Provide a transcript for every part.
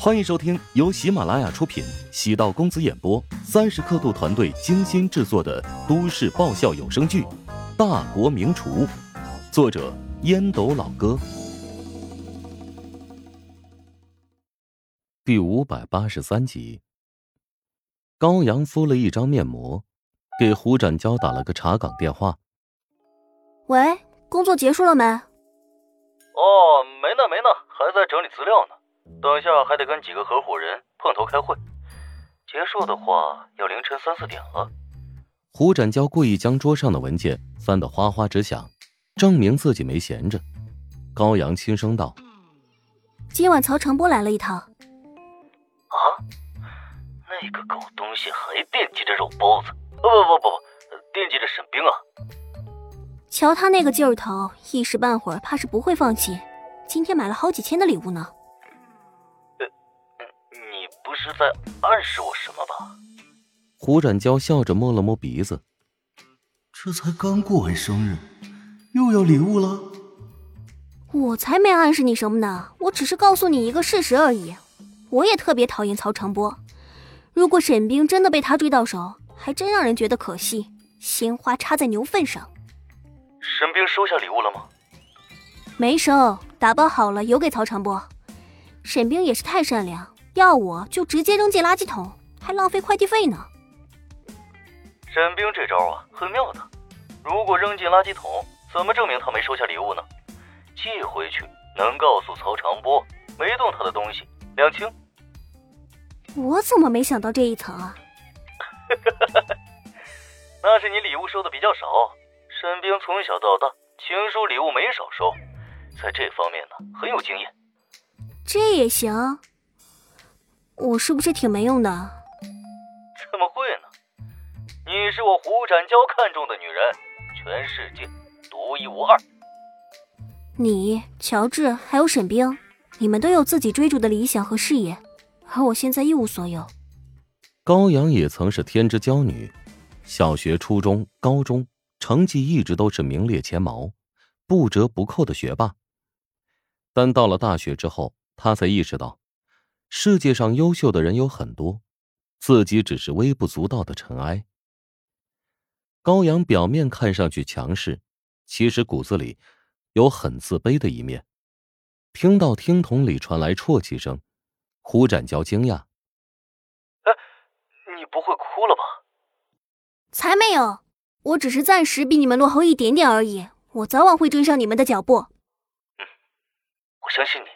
欢迎收听由喜马拉雅出品、喜道公子演播、三十刻度团队精心制作的都市爆笑有声剧《大国名厨》，作者烟斗老哥，第五百八十三集。高阳敷了一张面膜，给胡展娇打了个查岗电话。喂，工作结束了没？哦，没呢，没呢，还在整理资料呢。等下还得跟几个合伙人碰头开会，结束的话要凌晨三四点了。胡展娇故意将桌上的文件翻得哗哗直响，证明自己没闲着。高阳轻声道：“今晚曹长波来了一趟。”啊，那个狗东西还惦记着肉包子？不不不不不，惦记着沈冰啊！瞧他那个劲儿头，一时半会儿怕是不会放弃。今天买了好几千的礼物呢。是在暗示我什么吧？胡展娇笑着摸了摸鼻子，这才刚过完生日，又要礼物了？我才没暗示你什么呢，我只是告诉你一个事实而已。我也特别讨厌曹长波，如果沈冰真的被他追到手，还真让人觉得可惜。鲜花插在牛粪上。沈冰收下礼物了吗？没收，打包好了邮给曹长波。沈冰也是太善良。要我就直接扔进垃圾桶，还浪费快递费呢。沈冰这招啊，很妙的。如果扔进垃圾桶，怎么证明他没收下礼物呢？寄回去能告诉曹长波没动他的东西，两清。我怎么没想到这一层啊？那是你礼物收的比较少。沈冰从小到大情书礼物没少收，在这方面呢很有经验。这也行。我是不是挺没用的？怎么会呢？你是我胡展娇看中的女人，全世界独一无二。你、乔治还有沈冰，你们都有自己追逐的理想和事业，而我现在一无所有。高阳也曾是天之娇女，小学、初中、高中成绩一直都是名列前茅，不折不扣的学霸。但到了大学之后，他才意识到。世界上优秀的人有很多，自己只是微不足道的尘埃。高阳表面看上去强势，其实骨子里有很自卑的一面。听到听筒里传来啜泣声，胡展娇惊讶：“哎，你不会哭了吧？”“才没有，我只是暂时比你们落后一点点而已，我早晚会追上你们的脚步。”“嗯，我相信你。”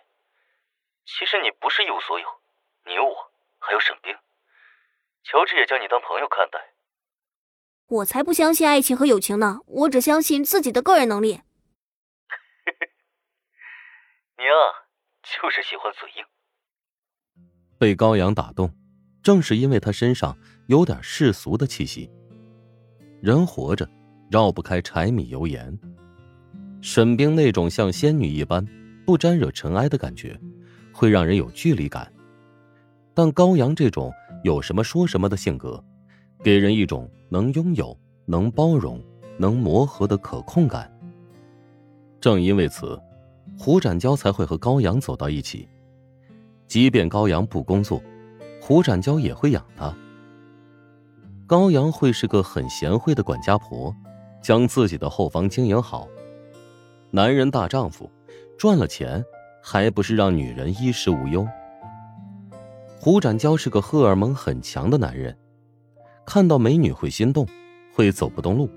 其实你不是一无所有，你有我，还有沈冰，乔治也将你当朋友看待。我才不相信爱情和友情呢，我只相信自己的个人能力。你啊，就是喜欢嘴硬。被高阳打动，正是因为他身上有点世俗的气息。人活着，绕不开柴米油盐。沈冰那种像仙女一般，不沾惹尘埃的感觉。会让人有距离感，但高阳这种有什么说什么的性格，给人一种能拥有、能包容、能磨合的可控感。正因为此，胡展娇才会和高阳走到一起。即便高阳不工作，胡展娇也会养他。高阳会是个很贤惠的管家婆，将自己的后方经营好。男人大丈夫，赚了钱。还不是让女人衣食无忧。胡展娇是个荷尔蒙很强的男人，看到美女会心动，会走不动路。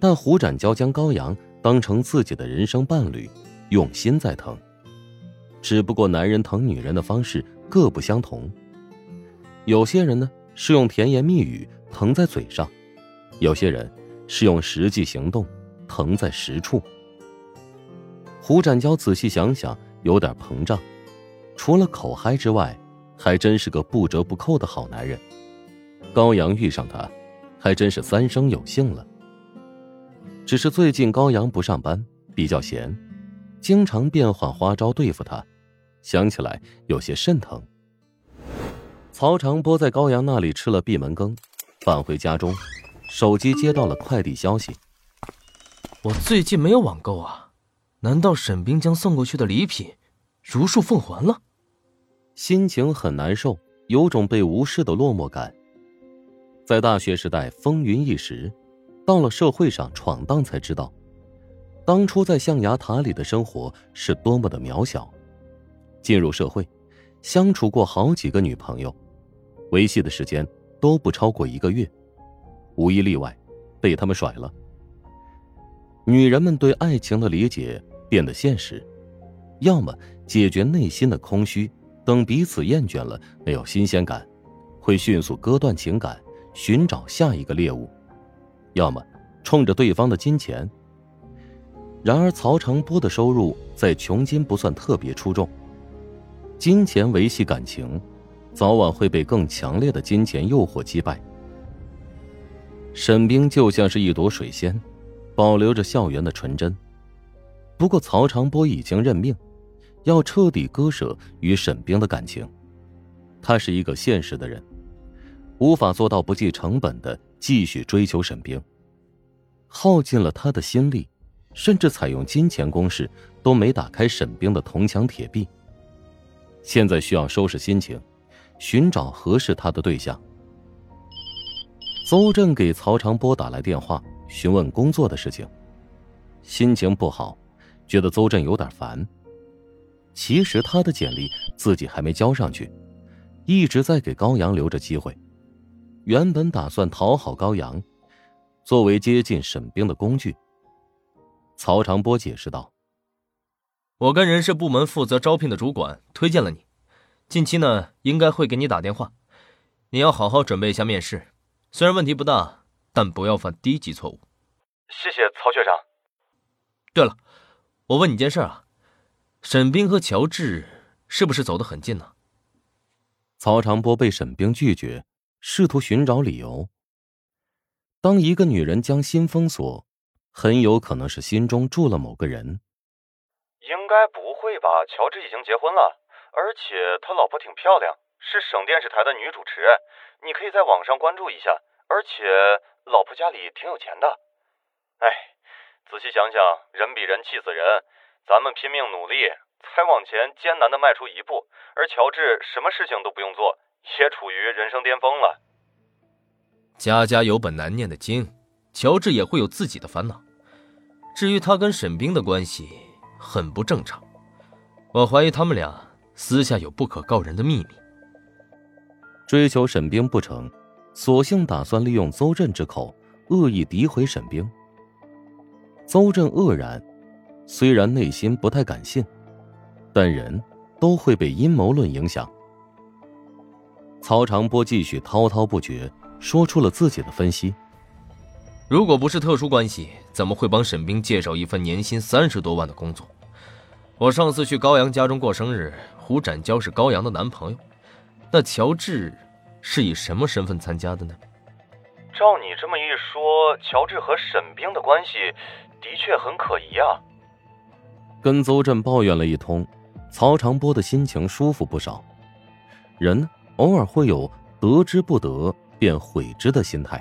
但胡展娇将高阳当成自己的人生伴侣，用心在疼。只不过男人疼女人的方式各不相同。有些人呢是用甜言蜜语疼在嘴上，有些人是用实际行动疼在实处。胡展娇仔细想想，有点膨胀。除了口嗨之外，还真是个不折不扣的好男人。高阳遇上他，还真是三生有幸了。只是最近高阳不上班，比较闲，经常变换花招对付他，想起来有些肾疼。曹长波在高阳那里吃了闭门羹，返回家中，手机接到了快递消息。我最近没有网购啊。难道沈冰将送过去的礼品如数奉还了？心情很难受，有种被无视的落寞感。在大学时代风云一时，到了社会上闯荡才知道，当初在象牙塔里的生活是多么的渺小。进入社会，相处过好几个女朋友，维系的时间都不超过一个月，无一例外，被他们甩了。女人们对爱情的理解变得现实，要么解决内心的空虚，等彼此厌倦了，没有新鲜感，会迅速割断情感。寻找下一个猎物，要么冲着对方的金钱。然而，曹长波的收入在穷金不算特别出众，金钱维系感情，早晚会被更强烈的金钱诱惑击败。沈冰就像是一朵水仙，保留着校园的纯真。不过，曹长波已经认命，要彻底割舍与沈冰的感情。他是一个现实的人。无法做到不计成本的继续追求沈冰，耗尽了他的心力，甚至采用金钱攻势都没打开沈冰的铜墙铁壁。现在需要收拾心情，寻找合适他的对象。邹震给曹长波打来电话，询问工作的事情，心情不好，觉得邹震有点烦。其实他的简历自己还没交上去，一直在给高阳留着机会。原本打算讨好高阳，作为接近沈冰的工具。曹长波解释道：“我跟人事部门负责招聘的主管推荐了你，近期呢应该会给你打电话，你要好好准备一下面试。虽然问题不大，但不要犯低级错误。”谢谢曹学长。对了，我问你件事啊，沈冰和乔治是不是走得很近呢？曹长波被沈冰拒绝。试图寻找理由。当一个女人将心封锁，很有可能是心中住了某个人。应该不会吧？乔治已经结婚了，而且他老婆挺漂亮，是省电视台的女主持。你可以在网上关注一下。而且老婆家里挺有钱的。哎，仔细想想，人比人气死人。咱们拼命努力，才往前艰难的迈出一步，而乔治什么事情都不用做。也处于人生巅峰了。家家有本难念的经，乔治也会有自己的烦恼。至于他跟沈冰的关系，很不正常。我怀疑他们俩私下有不可告人的秘密。追求沈冰不成，索性打算利用邹震之口恶意诋毁沈冰。邹震愕然，虽然内心不太敢信，但人都会被阴谋论影响。曹长波继续滔滔不绝，说出了自己的分析。如果不是特殊关系，怎么会帮沈冰介绍一份年薪三十多万的工作？我上次去高阳家中过生日，胡展娇是高阳的男朋友，那乔治是以什么身份参加的呢？照你这么一说，乔治和沈冰的关系的确很可疑啊。跟邹震抱怨了一通，曹长波的心情舒服不少。人？偶尔会有得之不得便悔之的心态，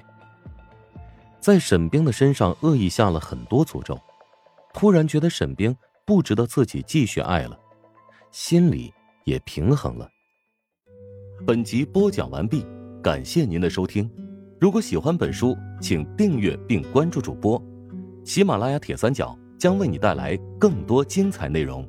在沈冰的身上恶意下了很多诅咒，突然觉得沈冰不值得自己继续爱了，心里也平衡了。本集播讲完毕，感谢您的收听。如果喜欢本书，请订阅并关注主播，喜马拉雅铁三角将为你带来更多精彩内容。